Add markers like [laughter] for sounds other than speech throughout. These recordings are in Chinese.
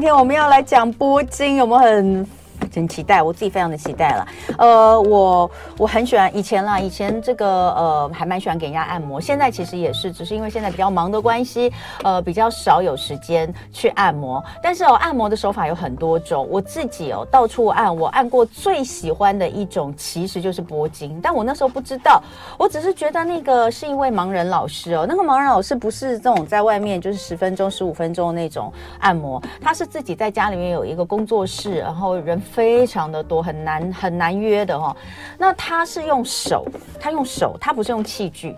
今天我们要来讲拨筋，有没有很？真期待，我自己非常的期待了。呃，我我很喜欢以前啦，以前这个呃还蛮喜欢给人家按摩，现在其实也是，只是因为现在比较忙的关系，呃比较少有时间去按摩。但是哦，按摩的手法有很多种，我自己哦到处按，我按过最喜欢的一种其实就是拨筋，但我那时候不知道，我只是觉得那个是一位盲人老师哦，那个盲人老师不是这种在外面就是十分钟、十五分钟的那种按摩，他是自己在家里面有一个工作室，然后人。非常的多，很难很难约的哈。那他是用手，他用手，他不是用器具。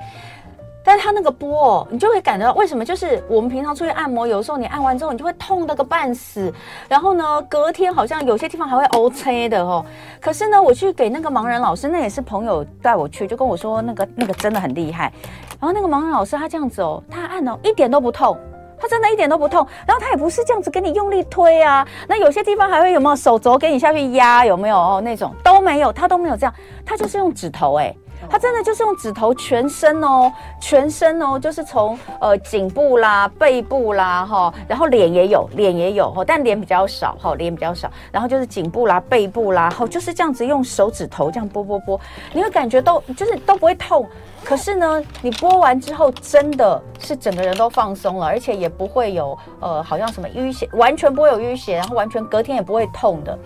但他那个波、哦，你就会感觉到为什么？就是我们平常出去按摩，有时候你按完之后，你就会痛得个半死。然后呢，隔天好像有些地方还会 OK 的哦。可是呢，我去给那个盲人老师，那也是朋友带我去，就跟我说那个那个真的很厉害。然后那个盲人老师他这样子哦，他按哦一点都不痛。他真的一点都不痛，然后他也不是这样子给你用力推啊，那有些地方还会有没有手肘给你下去压，有没有哦那种都没有，他都没有这样，他就是用指头哎、他真的就是用指头全身哦，全身哦，就是从呃颈部啦、背部啦哈，然后脸也有，脸也有哈，但脸比较少哈，脸比较少，然后就是颈部啦、背部啦，哈，就是这样子用手指头这样拨拨拨，你会感觉都就是都不会痛。可是呢，你拨完之后，真的是整个人都放松了，而且也不会有呃，好像什么淤血，完全不会有淤血，然后完全隔天也不会痛的。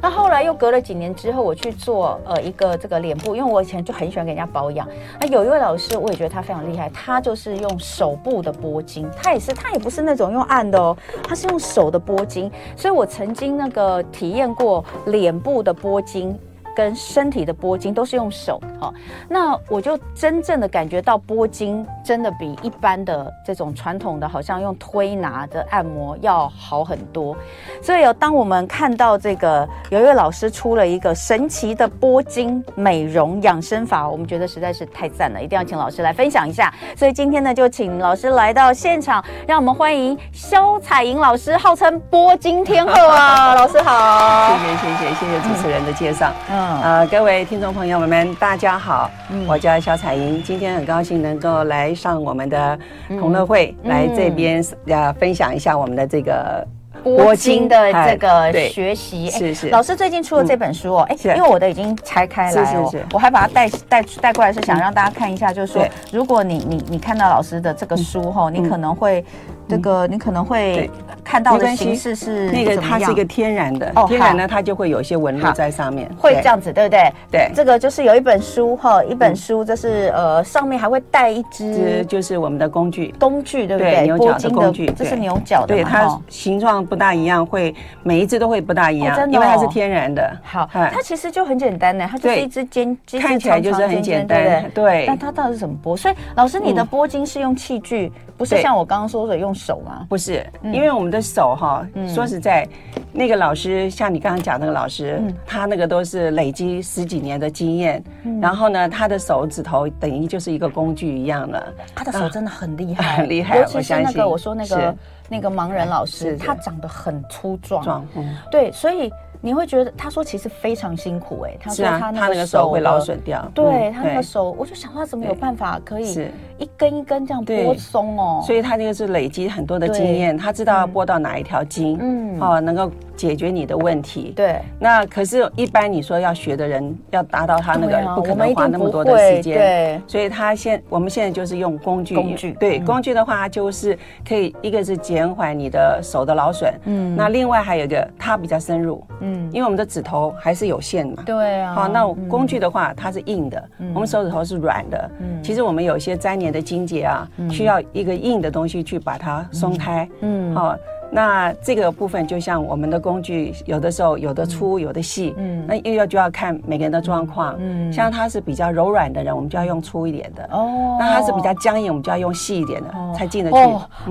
那后来又隔了几年之后，我去做呃一个这个脸部，因为我以前就很喜欢给人家保养。那有一位老师，我也觉得他非常厉害，他就是用手部的拨筋，他也是，他也不是那种用按的哦，他是用手的拨筋。所以我曾经那个体验过脸部的拨筋。跟身体的拨筋都是用手，好，那我就真正的感觉到拨筋真的比一般的这种传统的，好像用推拿的按摩要好很多。所以有当我们看到这个有一位老师出了一个神奇的拨筋美容养生法，我们觉得实在是太赞了，一定要请老师来分享一下。所以今天呢，就请老师来到现场，让我们欢迎肖彩莹老师，号称拨筋天后啊，老师好。谢谢谢谢谢谢主持人的介绍。嗯。呃，各位听众朋友们，大家好，嗯、我叫肖彩莹，今天很高兴能够来上我们的同乐会，嗯、来这边呃分享一下我们的这个拨筋的这个学习。是是，老师最近出了这本书哦，哎、嗯，因为我的已经拆开来了，是是是，我还把它带带带过来，是想让大家看一下，就是说，如果你你你看到老师的这个书后，你可能会。这个你可能会看到的形式是那个，它是一个天然的，天然呢，它就会有一些纹路在上面，会这样子，对不对？对，这个就是有一本书哈，一本书，这是呃上面还会带一只，就是我们的工具，工具对不对？牛角的工具，这是牛角的，对，它形状不大一样，会每一只都会不大一样，因为它是天然的。好，它其实就很简单呢，它就是一只尖，看起来就是很简单，对。但它到底是怎么剥？所以老师，你的拨筋是用器具？不是像我刚刚说的用手吗？不是，因为我们的手哈，说实在，那个老师像你刚刚讲那个老师，他那个都是累积十几年的经验，然后呢，他的手指头等于就是一个工具一样的，他的手真的很厉害，[laughs] 很厉害。尤其是那个我说那个那个盲人老师，他长得很粗壮，对，所以。你会觉得他说其实非常辛苦哎，他说他那个手会劳损掉，对他那个手，我就想他怎么有办法可以一根一根这样拨松哦，所以他那个是累积很多的经验，他知道要拨到哪一条筋，嗯，哦，能够解决你的问题。对，那可是，一般你说要学的人要达到他那个，不可能花那么多的时间。对，所以他现我们现在就是用工具，工具对工具的话，就是可以一个是减缓你的手的劳损，嗯，那另外还有一个它比较深入，嗯。因为我们的指头还是有限嘛，对啊。好，那工具的话，它是硬的，我们手指头是软的。嗯，其实我们有一些粘连的筋结啊，需要一个硬的东西去把它松开。嗯，好。那这个部分就像我们的工具，有的时候有的粗，有的细，嗯，那又要就要看每个人的状况，嗯，像他是比较柔软的人，我们就要用粗一点的，哦，那他是比较僵硬，我们就要用细一点的，才进得去。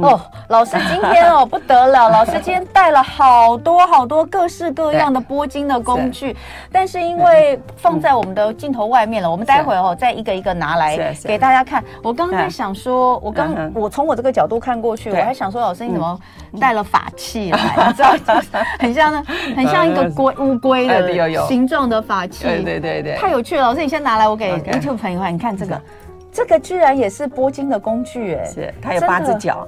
哦，老师今天哦 [laughs] 不得了，老师今天带了好多好多各式各样的拨筋的工具，但是因为放在我们的镜头外面了，我们待会儿哦再一个一个拿来给大家看。我刚刚在想说，我刚我从我这个角度看过去，我还想说，老师你怎么 [laughs] 带了？法器来，你知道，很像那，[laughs] 很像一个龟乌龟的形状的法器，对对对对，太有趣了。老师，你先拿来，我给 YouTube 朋友看。你看这个，这个居然也是拨筋的工具，哎，是它有八只脚，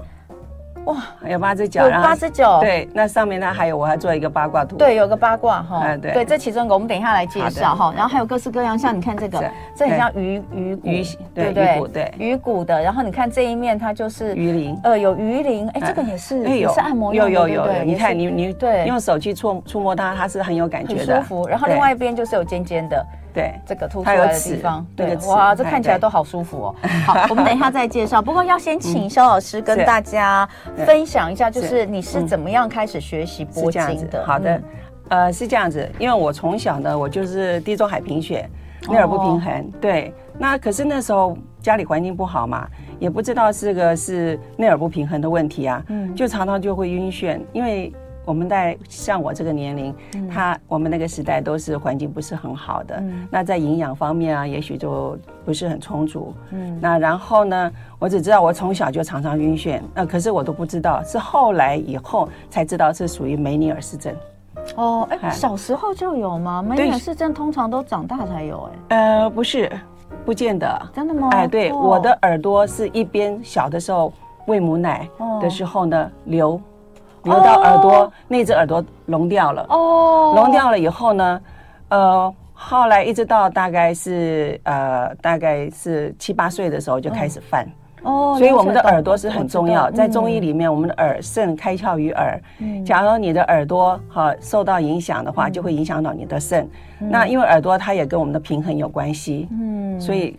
哇，有八只脚，有八只脚，对，那上面呢还有我还做一个八卦图，对，有个八卦哈，嗯，对，对，这其中一个我们等一下来介绍哈，然后还有各式各样，像你看这个，这很像鱼鱼骨，对对对，鱼骨的，然后你看这一面它就是鱼鳞，呃，有鱼鳞，哎，这个也是也是按摩有有有，你看你你对，用手去触触摸它，它是很有感觉的，很舒服，然后另外一边就是有尖尖的。对，这个凸出来的地方，对，哇，这看起来都好舒服哦。[laughs] 好，我们等一下再介绍。不过要先请肖老师跟大家分享一下，就是你是怎么样开始学习拨经的？好的，呃，是这样子，因为我从小呢，我就是地中海贫血，内耳不平衡。对，那可是那时候家里环境不好嘛，也不知道这个是内耳不平衡的问题啊，嗯，就常常就会晕眩，因为。我们在像我这个年龄，他我们那个时代都是环境不是很好的，那在营养方面啊，也许就不是很充足。嗯，那然后呢，我只知道我从小就常常晕眩，那可是我都不知道，是后来以后才知道是属于梅尼尔氏症。哦，哎，小时候就有吗？梅尼尔氏症通常都长大才有，哎。呃，不是，不见得。真的吗？哎，对，我的耳朵是一边小的时候喂母奶的时候呢流。流到耳朵，oh. 那只耳朵聋掉了。哦，聋掉了以后呢，呃，后来一直到大概是呃，大概是七八岁的时候就开始犯。哦，oh. 所以我们的耳朵是很重要。在中医里面，我们的耳肾开窍于耳。嗯，假如你的耳朵哈受到影响的话，就会影响到你的肾。嗯，那因为耳朵它也跟我们的平衡有关系。嗯，所以。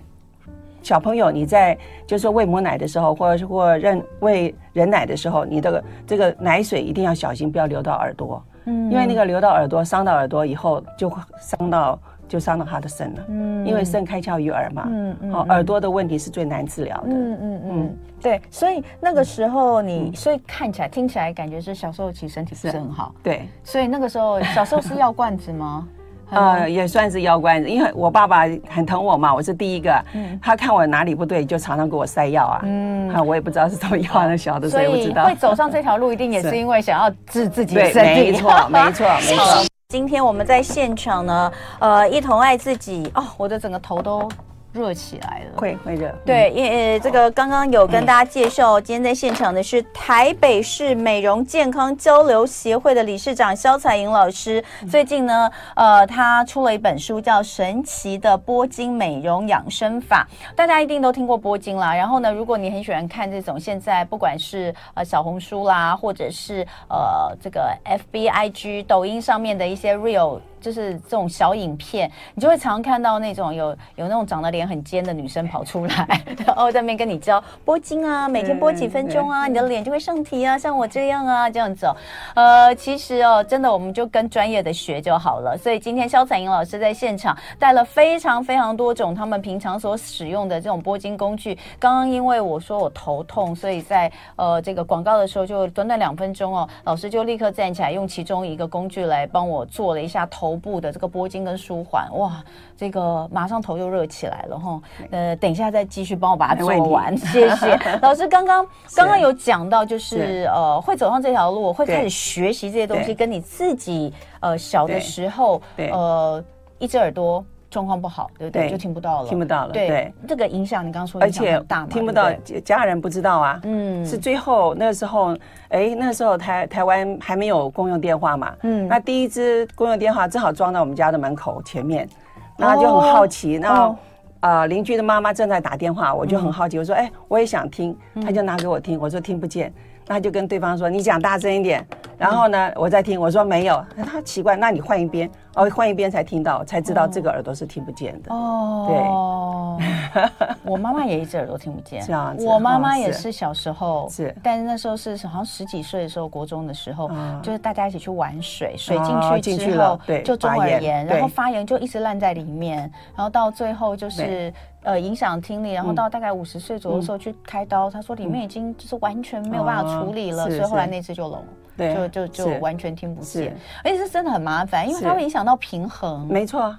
小朋友，你在就是说喂母奶的时候，或者是或认喂人奶的时候，你这个这个奶水一定要小心，不要流到耳朵。嗯，因为那个流到耳朵，伤到耳朵以后，就会伤到就伤到他的肾了。嗯，因为肾开窍于耳嘛。嗯嗯。好，耳朵的问题是最难治疗的。嗯嗯嗯。对，所以那个时候你，所以看起来听起来感觉是小时候其实身体不是很好。对。所以那个时候小时候是药罐子吗？呃，也算是药罐子，因为我爸爸很疼我嘛，我是第一个，嗯、他看我哪里不对，就常常给我塞药啊。嗯，我也不知道是什么药，那小的时候不知道。会走上这条路，一定也是因为想要治自己的身体。没错，没错，[laughs] 没错。今天我们在现场呢，呃，一同爱自己哦，我的整个头都。热起来了，会会热。对，因为这个刚刚有跟大家介绍，今天在现场的是台北市美容健康交流协会的理事长肖彩莹老师。最近呢，呃，他出了一本书，叫《神奇的波经美容养生法》。大家一定都听过波经啦。然后呢，如果你很喜欢看这种现在不管是呃小红书啦，或者是呃这个 FB IG 抖音上面的一些 Real。就是这种小影片，你就会常常看到那种有有那种长得脸很尖的女生跑出来，[laughs] 然后在那边跟你教拨筋啊，每天拨几分钟啊，你的脸就会上提啊，像我这样啊，这样子哦。呃，其实哦，真的我们就跟专业的学就好了。所以今天肖彩英老师在现场带了非常非常多种他们平常所使用的这种拨筋工具。刚刚因为我说我头痛，所以在呃这个广告的时候就短短两分钟哦，老师就立刻站起来用其中一个工具来帮我做了一下头。部的这个拨筋跟舒缓，哇，这个马上头就热起来了哈。呃，等一下再继续帮我把它做完，谢谢 [laughs] 老师。刚刚刚刚有讲到，就是呃，会走上这条路，会开始学习这些东西，跟你自己呃小的时候呃一只耳朵状况不好，对不对？就听不到了，听不到了。对，这个影响你刚刚说，而且大嘛，听不到，家人不知道啊。嗯，是最后那时候。哎，那时候台台湾还没有公用电话嘛，嗯，那第一支公用电话正好装在我们家的门口前面，然后就很好奇，然后啊邻居的妈妈正在打电话，我就很好奇，我说哎我也想听，他就拿给我听，我说听不见，那就跟对方说你讲大声一点，然后呢我再听，我说没有，他奇怪，那你换一边。哦，换一边才听到，才知道这个耳朵是听不见的。哦，对，[laughs] 我妈妈也一只耳朵听不见。这样子，我妈妈也是小时候是，但是那时候是好像十几岁的时候，国中的时候，就是大家一起去玩水，水进去之后，对，就中耳炎，然后发炎就一直烂在里面，然后到最后就是呃影响听力，然后到大概五十岁左右的时候去开刀，他说里面已经就是完全没有办法处理了，所以后来那只就聋。对，就就就完全听不见，而且是真的很麻烦，因为它会影响到平衡。没错，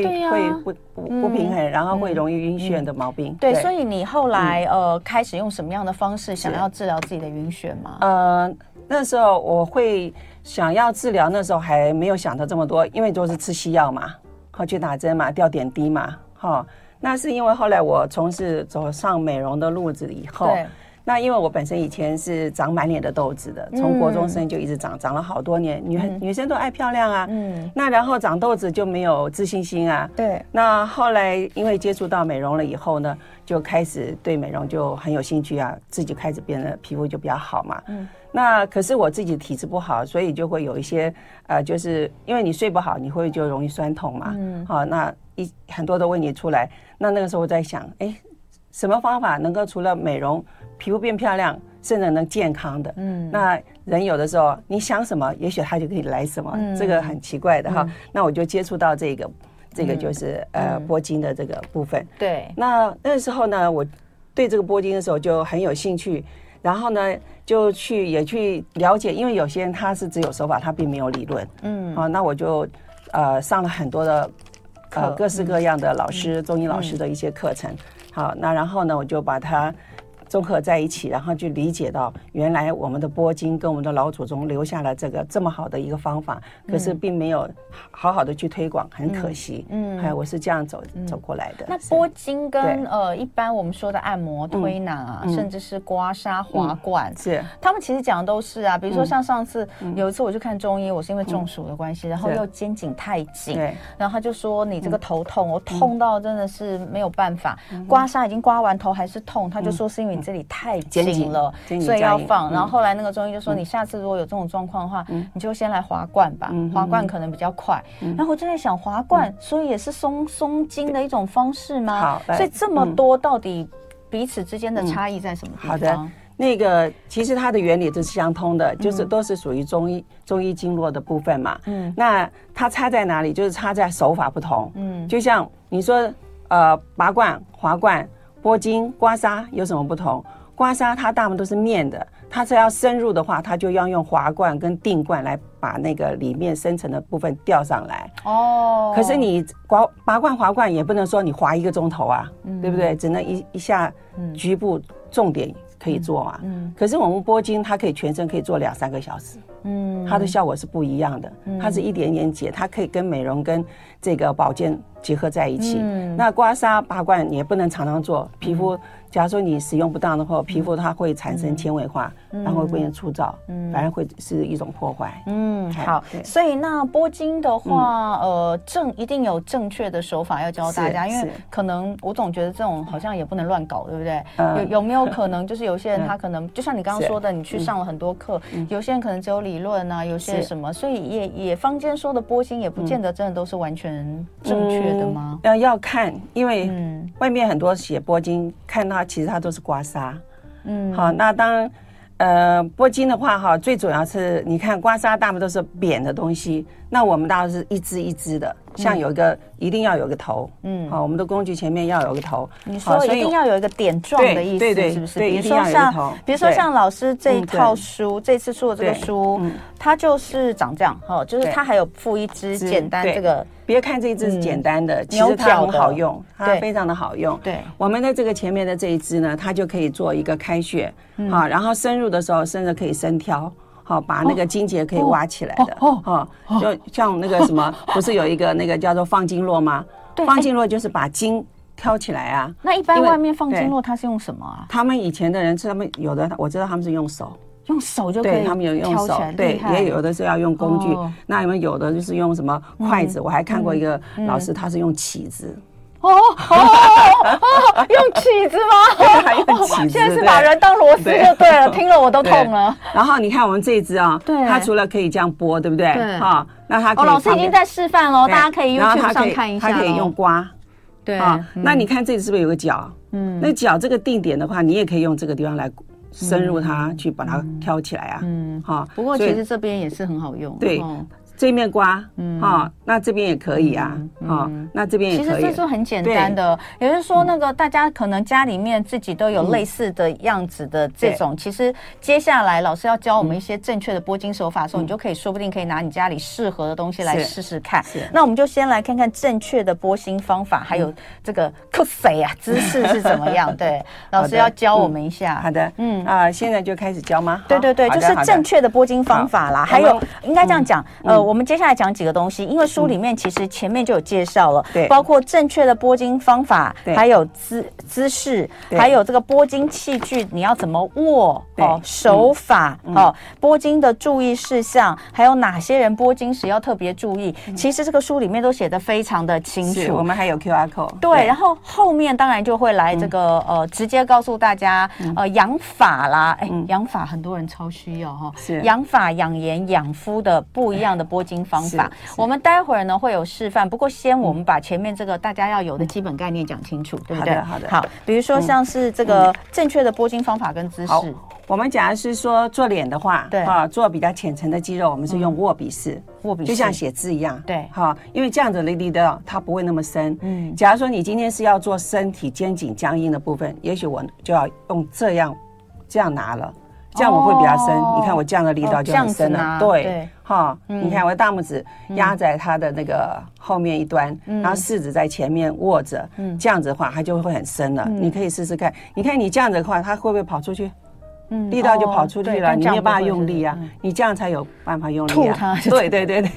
会会不不不平衡，然后会容易晕眩的毛病。对，所以你后来呃开始用什么样的方式想要治疗自己的晕眩吗？呃，那时候我会想要治疗，那时候还没有想到这么多，因为都是吃西药嘛，好去打针嘛，吊点滴嘛，哈。那是因为后来我从事走上美容的路子以后。那因为我本身以前是长满脸的痘子的，从国中生就一直长，长了好多年。女女生都爱漂亮啊，嗯，那然后长痘子就没有自信心啊。对。那后来因为接触到美容了以后呢，就开始对美容就很有兴趣啊，自己开始变得皮肤就比较好嘛。嗯。那可是我自己体质不好，所以就会有一些呃，就是因为你睡不好，你会就容易酸痛嘛。嗯。好，那一很多的问题出来，那那个时候我在想，哎。什么方法能够除了美容皮肤变漂亮，甚至能健康的？嗯，那人有的时候你想什么，也许他就可以来什么，嗯、这个很奇怪的哈。嗯、那我就接触到这个，这个就是、嗯、呃拨筋的这个部分。对，那那时候呢，我对这个拨筋的时候就很有兴趣，然后呢就去也去了解，因为有些人他是只有手法，他并没有理论。嗯，啊，那我就呃上了很多的呃各式各样的老师，嗯、中医老师的一些课程。好，那然后呢，我就把它。综合在一起，然后就理解到原来我们的拨筋跟我们的老祖宗留下了这个这么好的一个方法，可是并没有好好的去推广，很可惜。嗯，还有我是这样走走过来的。那拨筋跟呃一般我们说的按摩、推拿啊，甚至是刮痧、滑罐，是。他们其实讲的都是啊。比如说像上次有一次我去看中医，我是因为中暑的关系，然后又肩颈太紧，然后他就说你这个头痛，我痛到真的是没有办法，刮痧已经刮完头还是痛，他就说是因为。这里太紧了，所以要放。然后后来那个中医就说，你下次如果有这种状况的话，你就先来滑罐吧，滑罐可能比较快。然后我就在想，滑罐所以也是松松筋的一种方式吗？所以这么多到底彼此之间的差异在什么地方？好的，那个其实它的原理都是相通的，就是都是属于中医中医经络的部分嘛。嗯，那它差在哪里？就是差在手法不同。嗯，就像你说，呃，拔罐、滑罐。拨筋、刮痧有什么不同？刮痧它大部分都是面的，它是要深入的话，它就要用滑罐跟定罐来把那个里面深层的部分吊上来。哦。可是你刮拔罐、滑罐也不能说你滑一个钟头啊，嗯、对不对？只能一一下局部重点可以做啊。嗯。嗯，可是我们拨筋，它可以全身可以做两三个小时。嗯。它的效果是不一样的。它是一点点解，它可以跟美容跟这个保健。结合在一起，嗯、那刮痧拔罐也不能常常做，皮肤。假如说你使用不当的话，皮肤它会产生纤维化，然后会变成粗糙，反而会是一种破坏。嗯，好。所以那拨筋的话，呃，正一定有正确的手法要教大家，因为可能我总觉得这种好像也不能乱搞，对不对？有有没有可能就是有些人他可能就像你刚刚说的，你去上了很多课，有些人可能只有理论啊，有些什么，所以也也坊间说的拨筋也不见得真的都是完全正确的吗？要要看，因为外面很多写波金看它。其实它都是刮痧，嗯，好，那当呃拨金的话，哈，最主要是你看刮痧，大部分都是扁的东西，那我们大都是一支一支的，像有一个一定要有个头，嗯，好，我们的工具前面要有个头，你说一定要有一个点状的意思，是不是？比如说像，比如说像老师这一套书，这次出的这个书，它就是长这样，哈，就是它还有附一支简单这个。别看这一支是简单的，其实它很好用，它非常的好用。对，我们的这个前面的这一支呢，它就可以做一个开穴，好，然后深入的时候，甚至可以深挑，好，把那个筋结可以挖起来的，哦，就像那个什么，[laughs] 不是有一个那个叫做放经络吗？放经络就是把筋挑起来啊。那一般外面放经络，它是用什么啊？他们以前的人，他们有的我知道他们是用手。用手就可以，对，他们有用手，对，也有的是要用工具。那你们有的就是用什么筷子？我还看过一个老师，他是用起子。哦哦哦，用起子吗？[laughs] 还用起子。现在是把人当螺丝就对了，[laughs] 听了我都痛了。然后你看我们这一支啊，它除了可以这样剥，对不对？对。哈，那它哦，老师已经在示范喽，大家可以用上看一下。它可以用刮，对啊。那你看这里是不是有个角？嗯，那角这个定点的话，你也可以用这个地方来。深入它去把它挑起来啊，嗯，好。不过其实这边也是很好用，对。这面刮，嗯，哈，那这边也可以啊，哈，那这边也可以。其实这是很简单的，也就是说，那个大家可能家里面自己都有类似的样子的这种。其实接下来老师要教我们一些正确的拨筋手法的时候，你就可以说不定可以拿你家里适合的东西来试试看。那我们就先来看看正确的拨筋方法，还有这个酷谁啊姿势是怎么样？[laughs] 对，老师要教我们一下。好的，嗯啊，现在就开始教吗？对对对，就是正确的拨筋方法啦。还有应该这样讲，呃，我。我们接下来讲几个东西，因为书里面其实前面就有介绍了，对，包括正确的拨筋方法，对，还有姿姿势，还有这个拨筋器具，你要怎么握哦，手法哦，拨筋的注意事项，还有哪些人拨筋时要特别注意，其实这个书里面都写的非常的清楚。我们还有 QR code，对，然后后面当然就会来这个呃，直接告诉大家呃养法啦，哎，养法很多人超需要哈，是。养法、养颜、养肤的不一样的拨筋方法。我们待会儿呢会有示范，不过先我们把前面这个大家要有的基本概念讲清楚，对不对？好的，好，比如说像是这个正确的拨筋方法跟姿势。我们讲的是说做脸的话，对。哈，做比较浅层的肌肉，我们是用握笔式，握笔式。就像写字一样，对。哈，因为这样子的力的它不会那么深。嗯，假如说你今天是要做身体肩颈僵硬的部分，也许我就要用这样这样拿了，这样我会比较深。你看我这样的力道就很深了，对哈。你看我的大拇指压在它的那个后面一端，然后食指在前面握着，这样子的话它就会很深了。你可以试试看，你看你这样子的话，它会不会跑出去？力道就跑出去了，你没有办法用力啊，你这样才有办法用力啊。对对对对，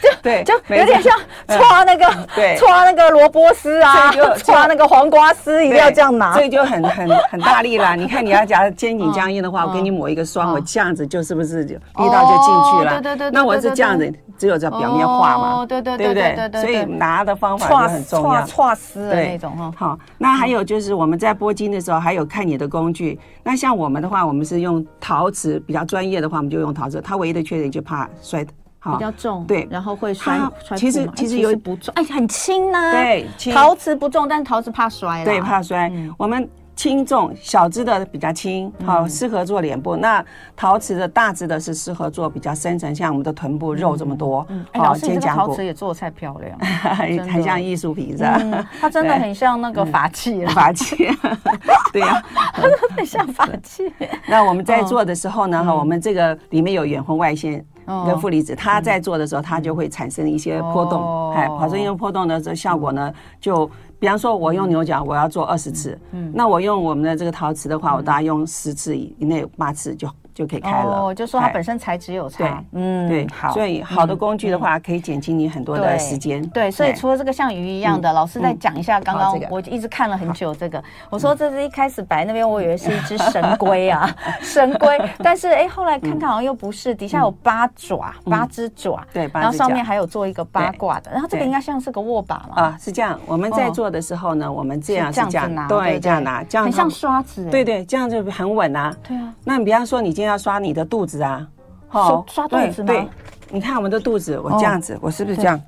就对，就有点像搓那个，对，搓那个萝卜丝啊，搓那个黄瓜丝，一定要这样拿，所以就很很很大力啦。[laughs] 你看你要夹肩颈僵硬的话，我给你抹一个霜，我这样子就是不是就力道就进去了？对对对，那我是这样子，只有在表面画嘛，对对对不对？所以拿的方法就很重要，搓丝的那种哈。好，那还有就是我们在拨筋的时候，还有看你的工具。那像我们的。话我们是用陶瓷，比较专业的话，我们就用陶瓷。它唯一的缺点就怕摔，比较重，对，然后会摔。其实其实有不重，哎，很轻呐。对，陶瓷不重，但陶瓷怕摔。对，怕摔。我们。轻重小只的比较轻，好适合做脸部。那陶瓷的大只的是适合做比较深层，像我们的臀部肉这么多。好，肩胛骨陶瓷也做的太漂亮，[laughs] 很像艺术品是吧？[laughs] [laughs] 它真的很像那个法器，法器。对呀，很像法器。那我们在做的时候呢，哈，我们这个里面有远红外线跟负离子，它在做的时候，它就会产生一些波动，哎，产生一些波动的这效果呢，就。比方说，我用牛角，我要做二十次，嗯，那我用我们的这个陶瓷的话，我大概用十次以内，八次就。就可以开了，哦，就说它本身材质有差，嗯，对，好，所以好的工具的话，可以减轻你很多的时间。对，所以除了这个像鱼一样的，老师再讲一下。刚刚我一直看了很久这个，我说这是一开始摆那边，我以为是一只神龟啊，[laughs] 神龟，但是哎，后来看看好像又不是，底下有八爪，八只爪，对，然后上面还有做一个八卦的，然后这个应该像是个握把嘛？啊，是这样。我们在做的时候呢，我们这样这样拿，对，这样拿，这样很像刷子，对对，这样就很稳啊。对啊，那你比方说你今天要刷你的肚子啊，好，刷肚子吗？对，你看我们的肚子，我这样子，我是不是这样？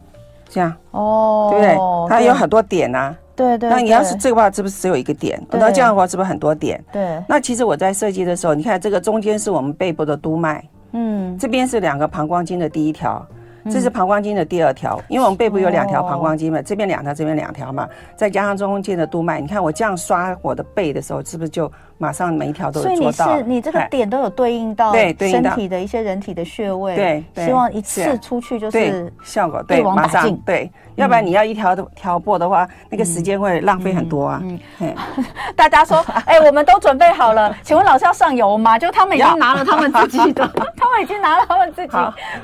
这样哦，对不对？它有很多点啊。对对。那你要是这个话，是不是只有一个点？那这样的话，是不是很多点？对。那其实我在设计的时候，你看这个中间是我们背部的督脉，嗯，这边是两个膀胱经的第一条。这是膀胱经的第二条，因为我们背部有两条膀胱经嘛，这边两条，这边两条嘛，再加上中间的督脉，你看我这样刷我的背的时候，是不是就马上每一条都有做到？所以你是你这个点都有对应到对身体的一些人体的穴位，对，希望一次出去就是效果对，马上对。要不然你要一条条拨的话，那个时间会浪费很多啊。嗯，[laughs] 大家说，[laughs] 哎，我们都准备好了，请问老师要上油吗？就他们已经 [laughs] 拿了他们自己的，他们已经拿了他们自己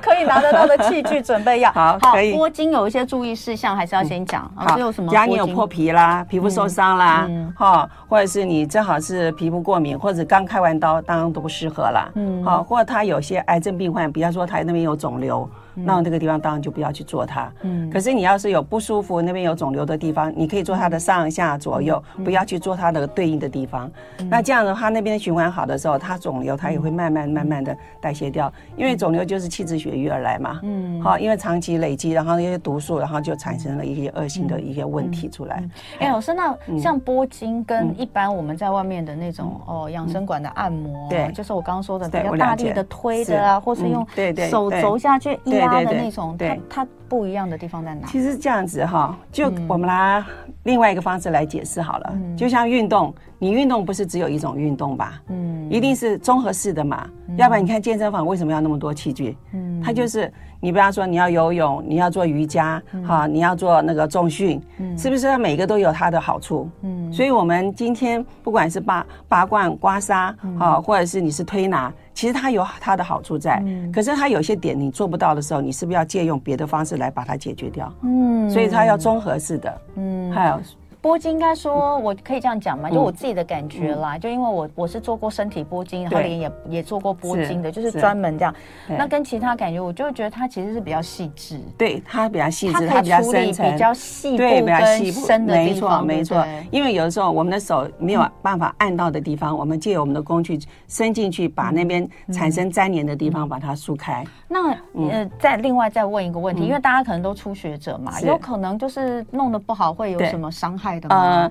可以拿得到的器具，准备要好。可以。拨筋有一些注意事项，还是要先讲。好，有什么？假如你有破皮啦，皮肤受伤啦，哈，或者是你正好是皮肤过敏，或者刚开完刀，当然都不适合了。嗯，好，或者他有些癌症病患，比方说他那边有肿瘤。那这个地方当然就不要去做它。嗯。可是你要是有不舒服，那边有肿瘤的地方，你可以做它的上下左右，不要去做它的对应的地方。那这样的话，那边循环好的时候，它肿瘤它也会慢慢慢慢的代谢掉，因为肿瘤就是气滞血瘀而来嘛。嗯。好，因为长期累积，然后那些毒素，然后就产生了一些恶性的一些问题出来。哎，老师，那像拨筋跟一般我们在外面的那种哦养生馆的按摩，对，就是我刚刚说的比较大力的推的啊，或是用手肘下去压。对的那种，它它不一样的地方在哪？其实这样子哈，就我们拿另外一个方式来解释好了。就像运动，你运动不是只有一种运动吧？嗯，一定是综合式的嘛。要不然你看健身房为什么要那么多器具？嗯，它就是你比方说你要游泳，你要做瑜伽，哈，你要做那个重训，是不是？它每个都有它的好处。嗯，所以我们今天不管是拔拔罐、刮痧，哈，或者是你是推拿。其实它有它的好处在，可是它有些点你做不到的时候，你是不是要借用别的方式来把它解决掉？嗯，所以它要综合式的，嗯，还有。拨筋应该说，我可以这样讲嘛，就我自己的感觉啦，就因为我我是做过身体拨筋，然后脸也也做过拨筋的，就是专门这样。那跟其他感觉，我就觉得它其实是比较细致，对，它比较细致，它比较深层，比较细部跟深的地方。没错，没错。因为有的时候我们的手没有办法按到的地方，我们借由我们的工具伸进去，把那边产生粘连的地方把它梳开。那呃，再另外再问一个问题，因为大家可能都初学者嘛，有可能就是弄得不好会有什么伤害？呃，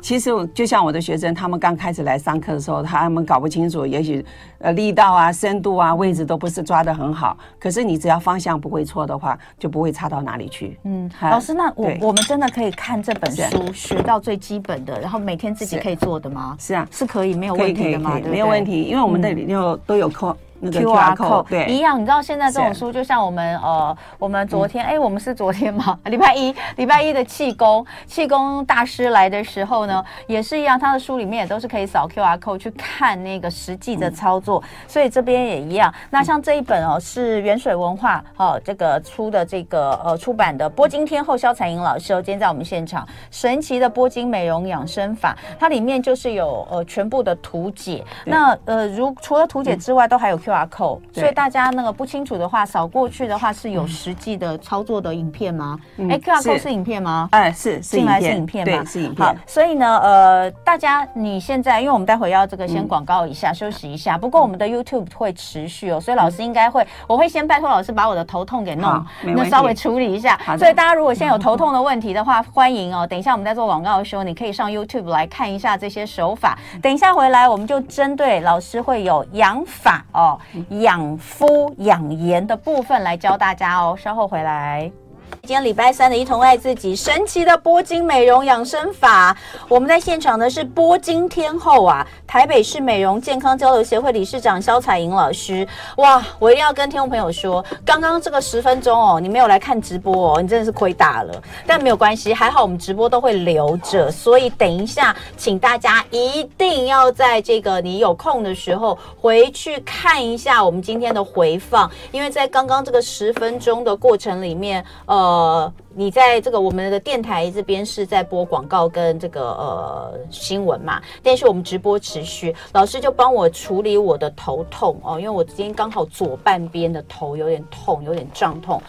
其实就像我的学生，他们刚开始来上课的时候，他们搞不清楚，也许呃力道啊、深度啊、位置都不是抓得很好。可是你只要方向不会错的话，就不会差到哪里去。嗯，老师，那我我们真的可以看这本书学到最基本的，然后每天自己可以做的吗？是啊，是可以，没有问题的吗？没有问题，因为我们那里又都有课。Q R code 对，一样，你知道现在这种书就像我们呃，我们昨天哎，我们是昨天吗？[laughs] 礼拜一，礼拜一的气功气功大师来的时候呢，也是一样，他的书里面也都是可以扫 Q R code 去看那个实际的操作，所以这边也一样。那像这一本哦，是元水文化哦这个出的这个呃出版的波金天后萧彩英老师哦，今天在我们现场，神奇的波金美容养生法，它里面就是有呃全部的图解。那呃如除了图解之外，都还有 Q。QR code，所以大家那个不清楚的话，扫过去的话是有实际的操作的影片吗？哎，QR code 是影片吗？哎，是进来是影片嘛？是影片。好，所以呢，呃，大家你现在，因为我们待会要这个先广告一下，休息一下。不过我们的 YouTube 会持续哦，所以老师应该会，我会先拜托老师把我的头痛给弄，那稍微处理一下。所以大家如果现在有头痛的问题的话，欢迎哦。等一下我们在做广告的时候，你可以上 YouTube 来看一下这些手法。等一下回来，我们就针对老师会有养法哦。养肤养颜的部分来教大家哦，稍后回来。今天礼拜三的一同爱自己神奇的拨筋美容养生法，我们在现场的是拨筋天后啊，台北市美容健康交流协会理事长萧彩莹老师。哇，我一定要跟听众朋友说，刚刚这个十分钟哦，你没有来看直播哦，你真的是亏大了。但没有关系，还好我们直播都会留着，所以等一下，请大家一定要在这个你有空的时候回去看一下我们今天的回放，因为在刚刚这个十分钟的过程里面，呃。呃，你在这个我们的电台这边是在播广告跟这个呃新闻嘛？但是我们直播持续，老师就帮我处理我的头痛哦，因为我今天刚好左半边的头有点痛，有点胀痛。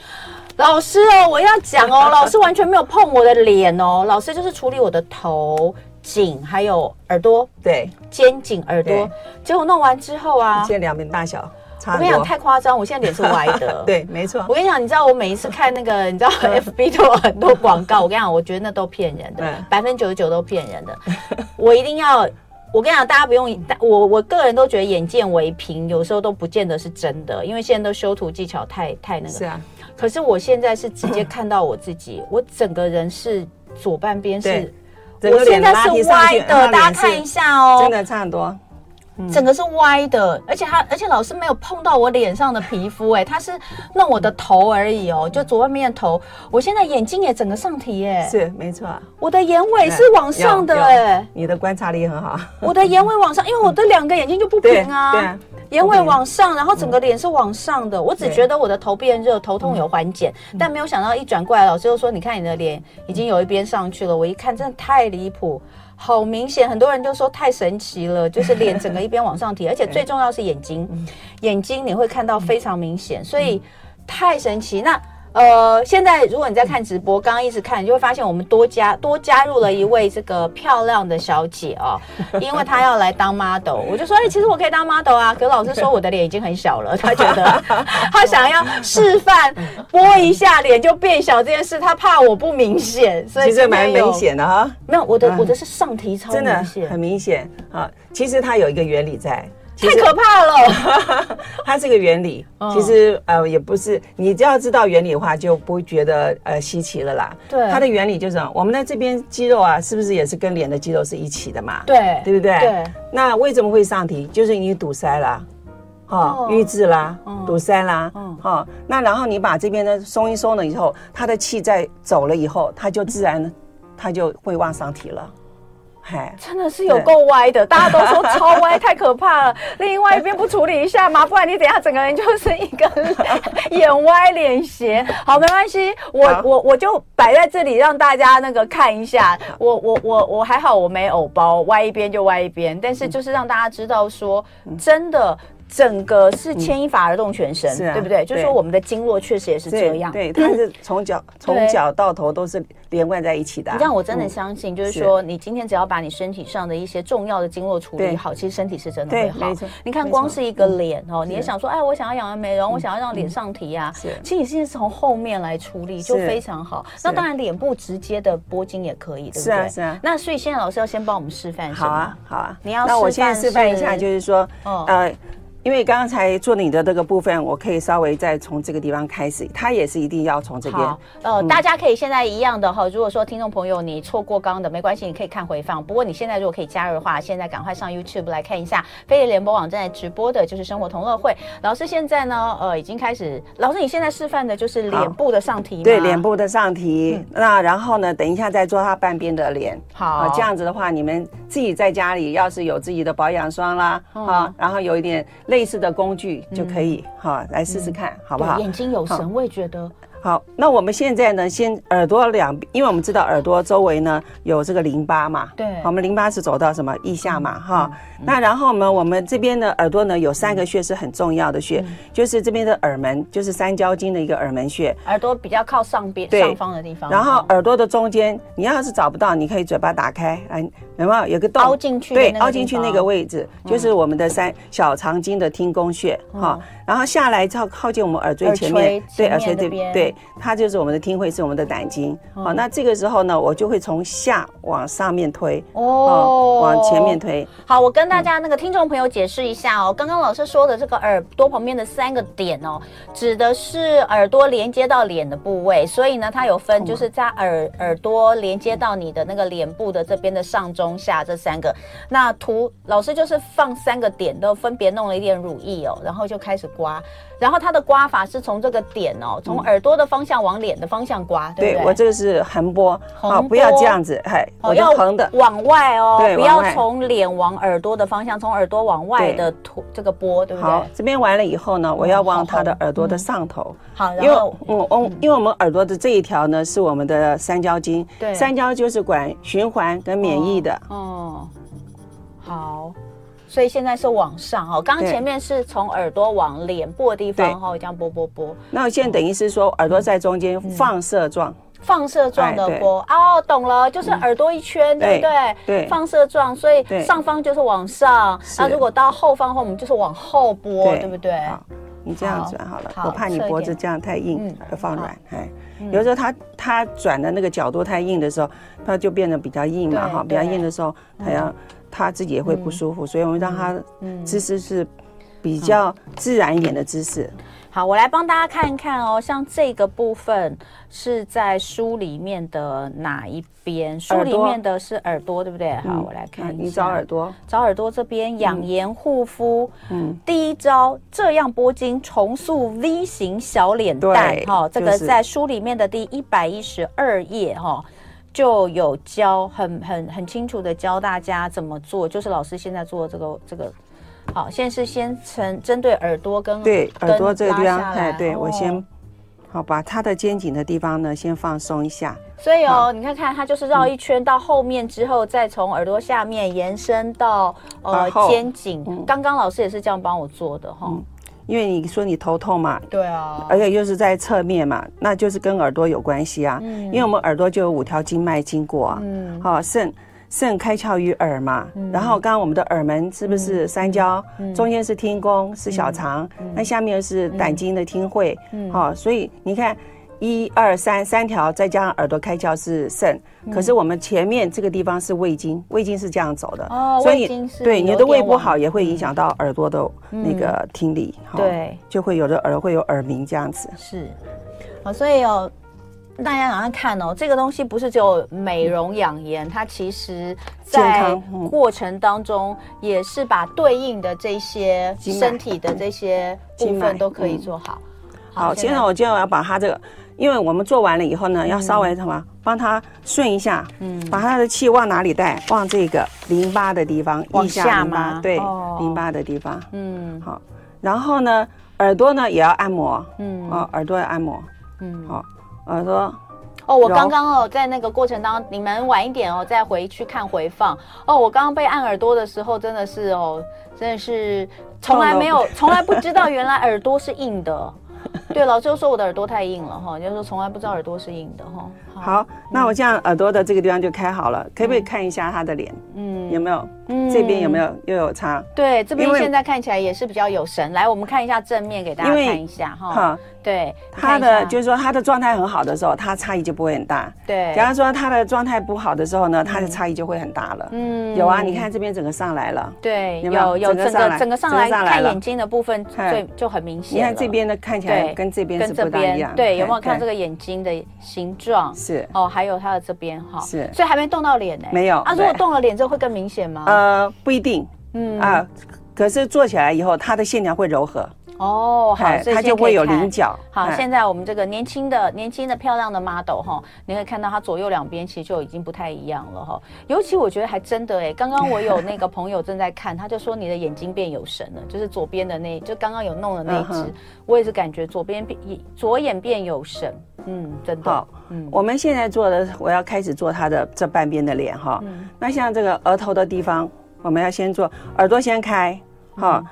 老师哦，我要讲哦，[laughs] 老师完全没有碰我的脸哦，老师就是处理我的头颈还有耳朵，对，肩颈耳朵，结果弄完之后啊，现在两边大小。我跟你讲太夸张，我现在脸是歪的。[laughs] 对，没错。我跟你讲，你知道我每一次看那个，你知道 [laughs] FB 都有很多广告。我跟你讲，我觉得那都骗人的，百分之九十九都骗人的。我一定要，我跟你讲，大家不用，我我个人都觉得眼见为凭，有时候都不见得是真的，因为现在都修图技巧太太那个。是啊。可是我现在是直接看到我自己，[clears throat] 我整个人是左半边是，我现在是歪的，大家看一下哦，真的差很多。整个是歪的，而且他，而且老师没有碰到我脸上的皮肤，哎，他是弄我的头而已哦，就左外面的头。我现在眼睛也整个上提，哎，是没错，我的眼尾是往上的，哎，你的观察力很好。我的眼尾往上，[laughs] 因为我的两个眼睛就不平啊，对，眼尾往上，然后整个脸是往上的。我只觉得我的头变热，头痛有缓解，但没有想到一转过来，老师又说，你看你的脸已经有一边上去了。我一看，真的太离谱。好明显，很多人就说太神奇了，就是脸整个一边往上提，[laughs] 而且最重要是眼睛，眼睛你会看到非常明显，所以太神奇。那。呃，现在如果你在看直播，刚刚一直看，你就会发现我们多加多加入了一位这个漂亮的小姐哦，[laughs] 因为她要来当 model，我就说，哎，其实我可以当 model 啊。可老师说我的脸已经很小了，[laughs] 他觉得他想要示范拨一下脸就变小这件事，他怕我不明显，所以其实蛮明显的哈。没有，我的我的是上提超明显，真的很明显啊。其实它有一个原理在。太可怕了！[laughs] 它这个原理，其实呃也不是，你只要知道原理的话，就不会觉得呃稀奇了啦。对，它的原理就是我们的这边肌肉啊，是不是也是跟脸的肌肉是一起的嘛？对，对不对？对。那为什么会上提？就是你堵塞了，哦，瘀滞啦，堵塞啦，嗯，好。那然后你把这边呢松一松了以后，它的气在走了以后，它就自然它就会往上提了。嗨，真的是有够歪的，大家都说超歪，太可怕了。[laughs] 另外一边不处理一下吗？不然你等下整个人就是一个 [laughs] 眼歪脸斜。好，没关系，我我我就摆在这里让大家那个看一下。我我我我还好，我没偶包，歪一边就歪一边。但是就是让大家知道说，真的。整个是牵一发而动全身，嗯啊、对不对？就是说我们的经络确实也是这样。对，它是从脚从脚到头都是连贯在一起的、啊。你让我真的相信，就是说你今天只要把你身体上的一些重要的经络处理好，其实身体是真的会好。你看，光是一个脸哦，你也想说，哎，我想要养完美容，我想要让脸上提啊。其实你现在从后面来处理就非常好。那当然，脸部直接的拨筋也可以，对不对？是啊，是啊。那所以现在老师要先帮我们示范，好啊，好啊。你要那我现在示范一下，就是说，呃。因为刚才做你的这个部分，我可以稍微再从这个地方开始，它也是一定要从这边。好，呃，嗯、大家可以现在一样的哈。如果说听众朋友你错过刚刚的没关系，你可以看回放。不过你现在如果可以加入的话，现在赶快上 YouTube 来看一下飞碟联播网正在直播的就是生活同乐会。老师现在呢，呃，已经开始。老师，你现在示范的就是脸部的上提吗？对，脸部的上提。嗯、那然后呢，等一下再做它半边的脸。好，这样子的话，你们自己在家里要是有自己的保养霜啦，好、嗯，然后有一点类似的工具。就可以好，来试试看，好不好？眼睛有神，我也觉得。好，那我们现在呢，先耳朵两边，因为我们知道耳朵周围呢有这个淋巴嘛，对，我们淋巴是走到什么腋下嘛，哈。那然后呢，我们这边的耳朵呢有三个穴是很重要的穴，就是这边的耳门，就是三焦经的一个耳门穴，耳朵比较靠上边上方的地方。然后耳朵的中间，你要是找不到，你可以嘴巴打开，来，有没有？有个洞。凹进去？对，凹进去那个位置就是我们的三小肠经的听宫穴，哈。然后下来之后靠近我们耳垂前面，对，耳垂这边，对，它就是我们的听会，是我们的胆经。好，那这个时候呢，我就会从下往上面推，哦，往前面推。好，我跟大家那个听众朋友解释一下哦，刚刚老师说的这个耳朵旁边的三个点哦，指的是耳朵连接到脸的部位，所以呢，它有分，就是在耳耳朵连接到你的那个脸部的这边的上中下这三个。那图老师就是放三个点，都分别弄了一点乳液哦，然后就开始。刮，然后它的刮法是从这个点哦，从耳朵的方向往脸的方向刮，对不对？我这个是横波，好，不要这样子，哎，我要横的。往外哦，不要从脸往耳朵的方向，从耳朵往外的涂这个波，对不对？好，这边完了以后呢，我要往它的耳朵的上头，好，因为嗯嗯。因为我们耳朵的这一条呢是我们的三焦经，对，三焦就是管循环跟免疫的，哦，好。所以现在是往上哦，刚刚前面是从耳朵往脸部的地方哈，这样拨拨拨。那我现在等于是说耳朵在中间放射状，放射状的拨。哦，懂了，就是耳朵一圈，对不对？对，放射状，所以上方就是往上，那如果到后方的话，我们就是往后拨，对。不对？好，你这样转好了，我怕你脖子这样太硬，要放软。哎，有时候他他转的那个角度太硬的时候，他就变得比较硬嘛，哈，比较硬的时候，他要。他自己也会不舒服，嗯、所以我们让他姿势是比较自然一点的姿势。好，我来帮大家看一看哦，像这个部分是在书里面的哪一边？书里面的是耳朵，对不对？好，我来看一下。你找耳朵，找耳朵这边养颜护肤。嗯，第一招这样拨筋，重塑 V 型小脸蛋。哈，这个在书里面的第一百一十二页哈。就有教很很很清楚的教大家怎么做，就是老师现在做的这个这个，好，现在是先针针对耳朵跟对耳朵这个地方，哎，对我先好把它的肩颈的地方呢先放松一下，所以哦，你看看它就是绕一圈到后面之后，再从耳朵下面延伸到呃肩颈，刚刚老师也是这样帮我做的哈。因为你说你头痛嘛，对啊，而且又是在侧面嘛，那就是跟耳朵有关系啊。嗯，因为我们耳朵就有五条经脉经过啊。嗯，好，肾肾开窍于耳嘛。嗯，然后刚刚我们的耳门是不是三焦？嗯，中间是听宫，是小肠，那下面是胆经的听会。嗯，好，所以你看。一二三三条，再加上耳朵开窍是肾，可是我们前面这个地方是胃经，胃经是这样走的，哦，所以对你的胃不好也会影响到耳朵的那个听力，对，就会有的耳会有耳鸣这样子。是，好，所以哦，大家赶快看哦，这个东西不是只有美容养颜，它其实在过程当中也是把对应的这些身体的这些部分都可以做好。好，现在我就要把它这个。因为我们做完了以后呢，要稍微什么，帮它顺一下，嗯，把它的气往哪里带？往这个淋巴的地方，往下吗？对，淋巴的地方，嗯，好。然后呢，耳朵呢也要按摩，嗯，哦，耳朵要按摩，嗯，好，耳朵。哦，我刚刚哦，在那个过程当中，你们晚一点哦，再回去看回放。哦，我刚刚被按耳朵的时候，真的是哦，真的是从来没有，从来不知道原来耳朵是硬的。[laughs] [laughs] 对，老师又说我的耳朵太硬了哈，就是说从来不知道耳朵是硬的哈。好，那我这样耳朵的这个地方就开好了，可不可以看一下他的脸？嗯，有没有？嗯，这边有没有又有差？对，这边现在看起来也是比较有神。来，我们看一下正面给大家看一下哈。对，他的就是说他的状态很好的时候，他差异就不会很大。对，假如说他的状态不好的时候呢，他的差异就会很大了。嗯，有啊，你看这边整个上来了。对，有有整个整个上来，看眼睛的部分最就很明显。你看这边的看起来跟这边跟这边一样。对，有没有看这个眼睛的形状？是哦，还有它的这边哈。是，所以还没动到脸呢。没有。啊，如果动了脸，之后会更明显吗？呃，不一定。嗯啊，可是做起来以后，它的线条会柔和。哦，好，它就会有棱角。好，现在我们这个年轻的、年轻的漂亮的 model 哈，你可以看到它左右两边其实就已经不太一样了哈。尤其我觉得还真的哎，刚刚我有那个朋友正在看，他就说你的眼睛变有神了，就是左边的那，就刚刚有弄的那一只，我也是感觉左边变左眼变有神，嗯，真的。好，嗯，我们现在做的，我要开始做他的这半边的脸哈。那像这个额头的地方，我们要先做耳朵先开，哈。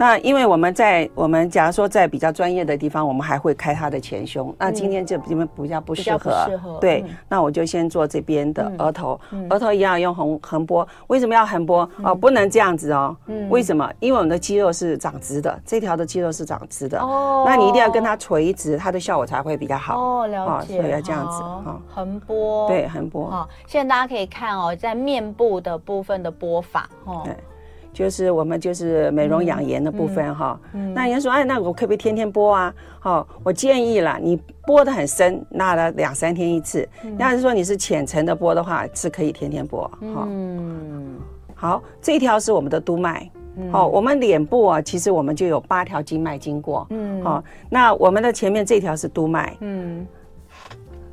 那因为我们在我们假如说在比较专业的地方，我们还会开他的前胸。那今天这边比较不适合，适合对。那我就先做这边的额头，额头一样用横横拨。为什么要横拨？哦，不能这样子哦。为什么？因为我们的肌肉是长直的，这条的肌肉是长直的。哦。那你一定要跟它垂直，它的效果才会比较好。哦，了解。所以要这样子哈。横拨。对，横拨。好，现在大家可以看哦，在面部的部分的拨法。哦。对。就是我们就是美容养颜的部分哈，那人家说哎，那我可不可以天天拨啊？好，我建议了，你拨得很深，那了两三天一次。要是说你是浅层的拨的话，是可以天天拨。嗯，好，这一条是我们的督脉。好，我们脸部啊，其实我们就有八条经脉经过。嗯，好，那我们的前面这条是督脉。嗯，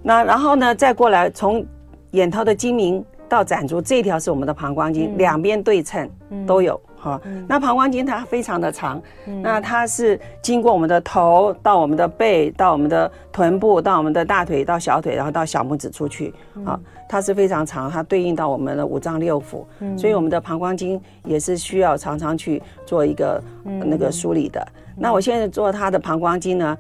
那然后呢，再过来从眼头的睛明。到斩足这条是我们的膀胱经，两边对称都有哈。那膀胱经它非常的长，那它是经过我们的头到我们的背，到我们的臀部，到我们的大腿，到小腿，然后到小拇指出去啊，它是非常长，它对应到我们的五脏六腑，所以我们的膀胱经也是需要常常去做一个那个梳理的。那我现在做它的膀胱经呢。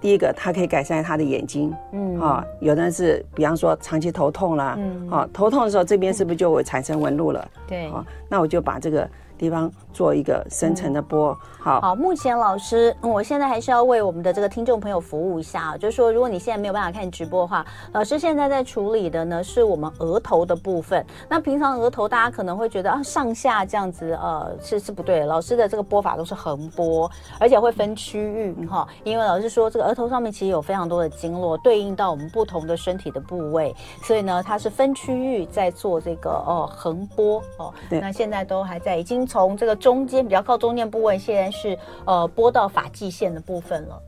第一个，它可以改善他的眼睛，嗯，啊，有的人是，比方说长期头痛啦，嗯，啊，头痛的时候，这边是不是就会产生纹路了？对，啊，那我就把这个。地方做一个深层的波，好好。目前老师，我现在还是要为我们的这个听众朋友服务一下啊，就是说，如果你现在没有办法看直播的话，老师现在在处理的呢是我们额头的部分。那平常额头大家可能会觉得啊，上下这样子，呃，是是不对的。老师的这个波法都是横拨，而且会分区域哈，因为老师说这个额头上面其实有非常多的经络对应到我们不同的身体的部位，所以呢，它是分区域在做这个哦横拨哦。对，那现在都还在已经。从这个中间比较靠中间部位，现在是呃拨到发际线的部分了。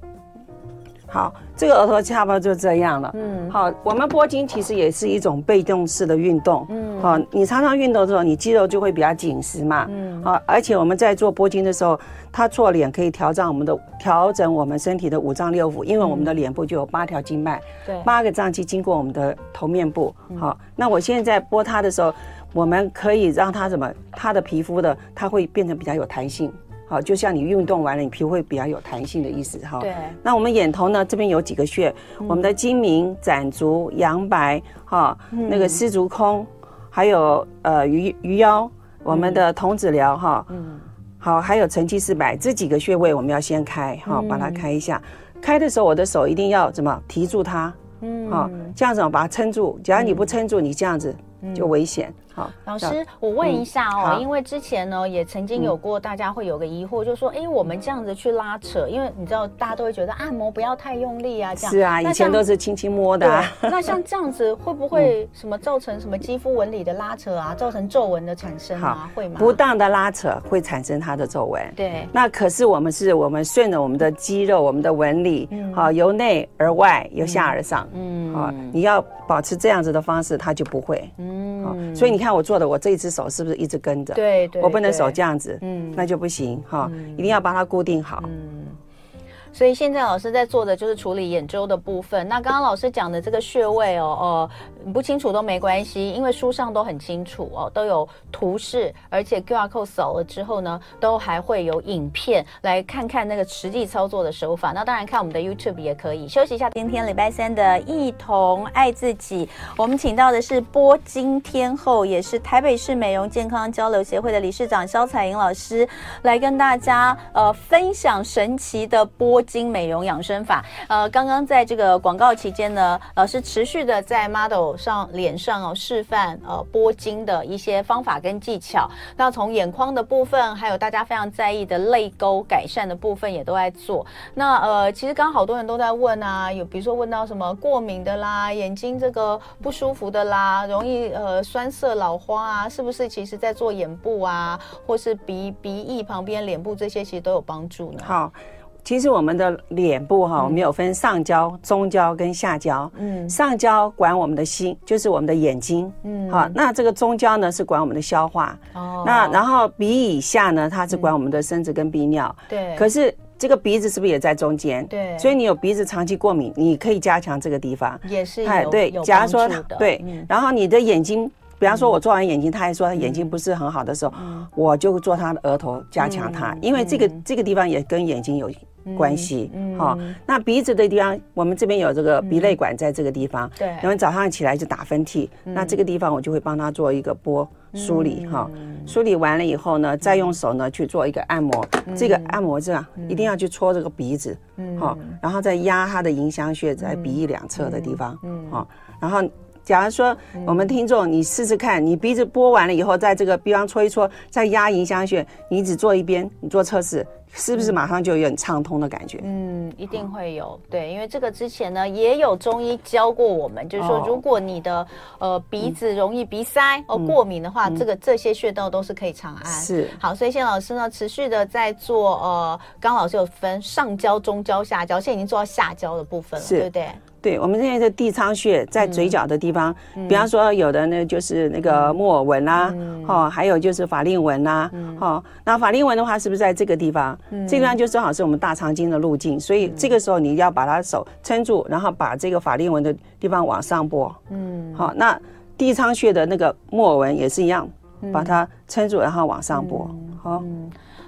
好，这个额头差不多就这样了。嗯，好，我们拨筋其实也是一种被动式的运动。嗯，好，你常常运动的时候，你肌肉就会比较紧实嘛。嗯，好，而且我们在做拨筋的时候，它做脸可以调整我们的调整我们身体的五脏六腑，因为我们的脸部就有八条经脉，对，八个脏器经过我们的头面部。好，那我现在拨它的时候。我们可以让它怎么，它的皮肤的，它会变成比较有弹性，好，就像你运动完了，你皮肤会比较有弹性的意思，哈。对。那我们眼头呢，这边有几个穴，嗯、我们的睛明、攒竹、阳白，哈，嗯、那个丝竹空，还有呃鱼鱼腰，我们的童子髎，哈，嗯，好，还有承泣四白这几个穴位，我们要先开，哈，把它开一下。嗯、开的时候，我的手一定要怎么提住它，嗯，好，这样子把它撑住，假如你不撑住，你这样子就危险。好，老师，我问一下哦，因为之前呢也曾经有过大家会有个疑惑，就说，哎，我们这样子去拉扯，因为你知道大家都会觉得按摩不要太用力啊，这样。是啊，以前都是轻轻摸的。那像这样子会不会 [laughs] 什么造成什么肌肤纹理的拉扯啊，造成皱纹的产生啊？会吗？不当的拉扯会产生它的皱纹。对。那可是我们是我们顺着我们的肌肉、我们的纹理，好，由内而外，由下而上。嗯。好，你要保持这样子的方式，它就不会。嗯。所以你看我做的，我这一只手是不是一直跟着？对对。我不能手这样子，嗯，那就不行哈，一定要把它固定好。嗯。所以现在老师在做的就是处理眼周的部分。那刚刚老师讲的这个穴位哦，呃，不清楚都没关系，因为书上都很清楚哦，都有图示，而且 QR code 扫了之后呢，都还会有影片来看看那个实际操作的手法。那当然看我们的 YouTube 也可以。休息一下，今天礼拜三的一同爱自己，我们请到的是拨筋天后，也是台北市美容健康交流协会的理事长萧彩莹老师，来跟大家呃分享神奇的波。拨筋美容养生法，呃，刚刚在这个广告期间呢，老师持续的在 model 上脸上哦示范呃拨筋的一些方法跟技巧。那从眼眶的部分，还有大家非常在意的泪沟改善的部分，也都在做。那呃，其实刚刚好多人都在问啊，有比如说问到什么过敏的啦，眼睛这个不舒服的啦，容易呃酸涩老花啊，是不是？其实在做眼部啊，或是鼻鼻翼旁边、脸部这些，其实都有帮助呢。好。其实我们的脸部哈，我们有分上焦、中焦跟下焦。嗯，上焦管我们的心，就是我们的眼睛。嗯，好，那这个中焦呢是管我们的消化。哦，那然后鼻以下呢，它是管我们的生殖跟泌尿。对。可是这个鼻子是不是也在中间？对。所以你有鼻子长期过敏，你可以加强这个地方。也是有对，假如说对，然后你的眼睛。比方说，我做完眼睛，他还说他眼睛不是很好的时候，我就做他的额头加强它，因为这个这个地方也跟眼睛有关系。好，那鼻子的地方，我们这边有这个鼻泪管在这个地方。对，然后早上起来就打喷嚏，那这个地方我就会帮他做一个拨梳理哈，梳理完了以后呢，再用手呢去做一个按摩。这个按摩这样一定要去搓这个鼻子，好，然后再压他的迎香穴在鼻翼两侧的地方，好，然后。假如说我们听众，你试试看，你鼻子拨完了以后，在这个鼻方搓一搓，再压迎香穴，你只做一边，你做测试，是不是马上就有点畅通的感觉？嗯，一定会有，对，因为这个之前呢也有中医教过我们，就是说如果你的呃鼻子容易鼻塞哦过敏的话，这个这些穴道都是可以长按。是，好，所以现在老师呢持续的在做呃，刚老师有分上焦、中焦、下焦，现在已经做到下焦的部分了，对不对？对，我们现在的地仓穴在嘴角的地方，嗯、比方说有的呢就是那个木耳纹啦，嗯、哦，还有就是法令纹啦，嗯、哦，那法令纹的话是不是在这个地方？嗯、这个地方就正好是我们大肠经的路径，所以这个时候你要把它手撑住，然后把这个法令纹的地方往上拨，嗯，好，那地仓穴的那个木耳纹也是一样，把它撑住，然后往上拨，好。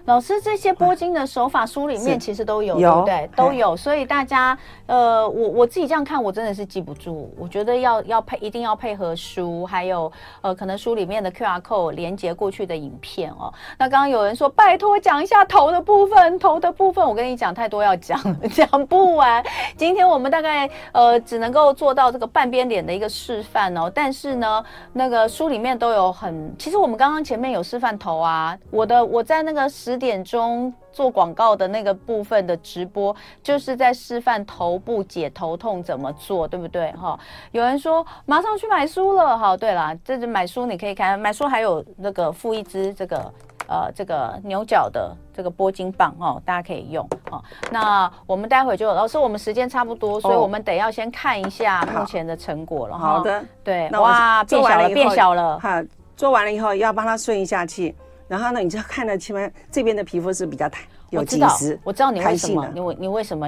老师，这些拨筋的手法书里面其实都有，对不对？都有，所以大家，呃，我我自己这样看，我真的是记不住。我觉得要要配，一定要配合书，还有呃，可能书里面的 QR code 连接过去的影片哦。那刚刚有人说，拜托讲一下头的部分，头的部分，我跟你讲太多要讲，讲不完。[laughs] 今天我们大概呃只能够做到这个半边脸的一个示范哦。但是呢，那个书里面都有很，其实我们刚刚前面有示范头啊，我的我在那个十。十点钟做广告的那个部分的直播，就是在示范头部解头痛怎么做，对不对？哈，有人说马上去买书了，哈，对了，这是买书你可以看，买书还有那个附一支这个呃这个牛角的这个拨筋棒哦，大家可以用哦。那我们待会就老师，我们时间差不多，所以我们得要先看一下目前的成果了。好的，对，哇，变小了，变小了。哈，做完了以后要帮他顺一下气。然后呢，你就看到前面这边的皮肤是比较弹，有紧实，我知道你为什么，你为你为什么，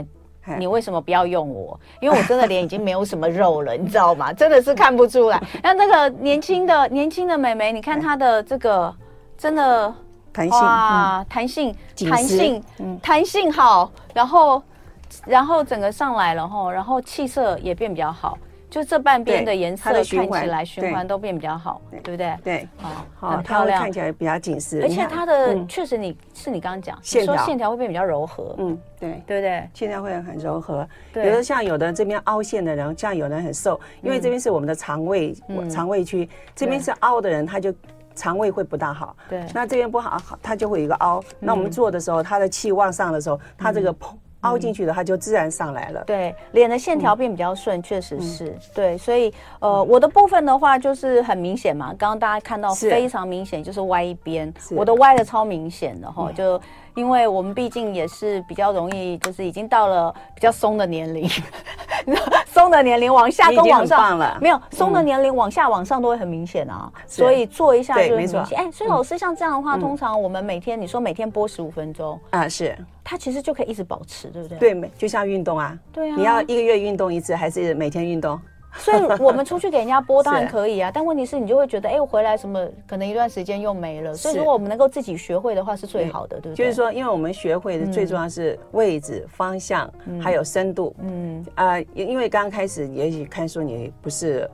你为什么不要用我？因为我真的脸已经没有什么肉了，[laughs] 你知道吗？真的是看不出来。那那个年轻的年轻的美眉，你看她的这个真的弹性啊，弹性，弹性，弹性好，然后然后整个上来了哈，然后气色也变比较好。就这半边的颜色看起来循环都变比较好，对不对？对，好，很漂亮，看起来比较紧实，而且它的确实你是你刚刚讲，线条线条会变比较柔和，嗯，对，对不对？线条会很柔和，有的像有的这边凹陷的人，像有的人很瘦，因为这边是我们的肠胃肠胃区，这边是凹的人他就。肠胃会不大好，对，那这边不好，它就会有一个凹。那我们做的时候，它的气往上的时候，它这个膨凹进去的，它就自然上来了。对，脸的线条变比较顺，确实是。对，所以呃，我的部分的话就是很明显嘛，刚刚大家看到非常明显，就是歪一边，我的歪的超明显的哈，就因为我们毕竟也是比较容易，就是已经到了比较松的年龄。[laughs] 松的年龄往下跟往上了。没有松的年龄往下往上都会很明显啊，所以做一下就很明显。哎，所以老师像这样的话，通常我们每天你说每天播十五分钟啊，是。它其实就可以一直保持，对不对？对，就像运动啊，对啊，你要一个月运动一次还是每天运动？所以我们出去给人家播 [laughs] 当然可以啊，但问题是你就会觉得，哎，我回来什么可能一段时间又没了。所以如果我们能够自己学会的话，是最好的，对不对？就是说，因为我们学会的最重要是位置、方向，还有深度。嗯啊，因因为刚开始也许看书你不是。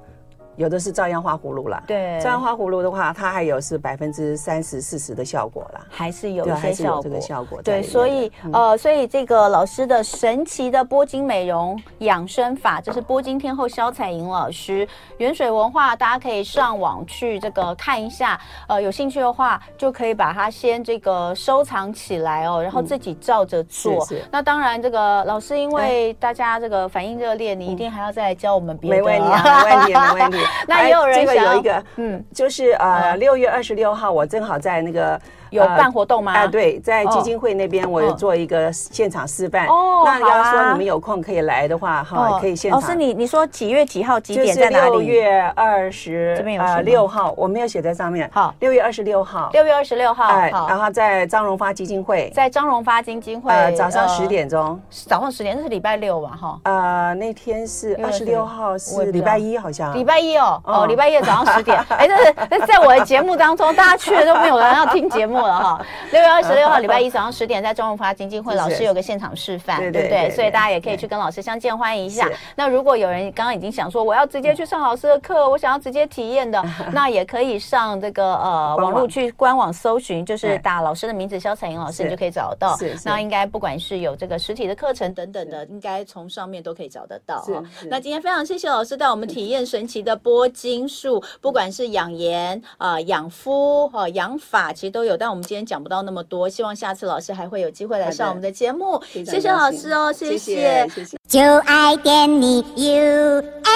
有的是照样画葫芦啦，对，照样画葫芦的话，它还有是百分之三十、四十的效果啦，还是有一些效果。这个效果，对，所以呃，所以这个老师的神奇的拨金美容养生法，就是拨金天后肖彩莹老师，原水文化，大家可以上网去这个看一下，呃，有兴趣的话就可以把它先这个收藏起来哦，然后自己照着做。那当然，这个老师因为大家这个反应热烈，你一定还要再来教我们别的。[laughs] 没问题，没问题，没问题。[laughs] 那也有人想有一个，嗯，就是呃，六月二十六号，我正好在那个。有办活动吗？哎，对，在基金会那边，我有做一个现场示范。哦，那要说你们有空可以来的话，哈，可以现场。老师，你你说几月几号几点在哪里？六月二十这边有呃六号，我没有写在上面。好，六月二十六号。六月二十六号。哎，然后在张荣发基金会，在张荣发基金会，呃，早上十点钟。早上十点，那是礼拜六吧？哈。呃，那天是二十六号，是礼拜一，好像。礼拜一哦，哦，礼拜一早上十点。[laughs] 哎，这是在我的节目当中，大家去了都没有人要听节目了哈。[laughs] 六月二十六号礼拜一早上十点，在中荣发基金会，老师有个现场示范，对不对？所以大家也可以去跟老师相见欢迎一下。那如果有人刚刚已经想说，我要直接去上老师的课，我想要直接体验的，[laughs] 那也可以上这个呃网络去官网搜寻，就是打老师的名字肖彩英老师，你就可以找到。那应该不管是有这个实体的课程等等的，应该从上面都可以找得到。那今天非常谢谢老师带我们体验神奇的拨筋术，不管是养颜啊、养肤哈、养发，其实都有。但我们今天讲不到那么多，希望下次老师还会有机会来上我们的节目。谢谢老师哦，谢谢，谢谢。就爱点你 UFO。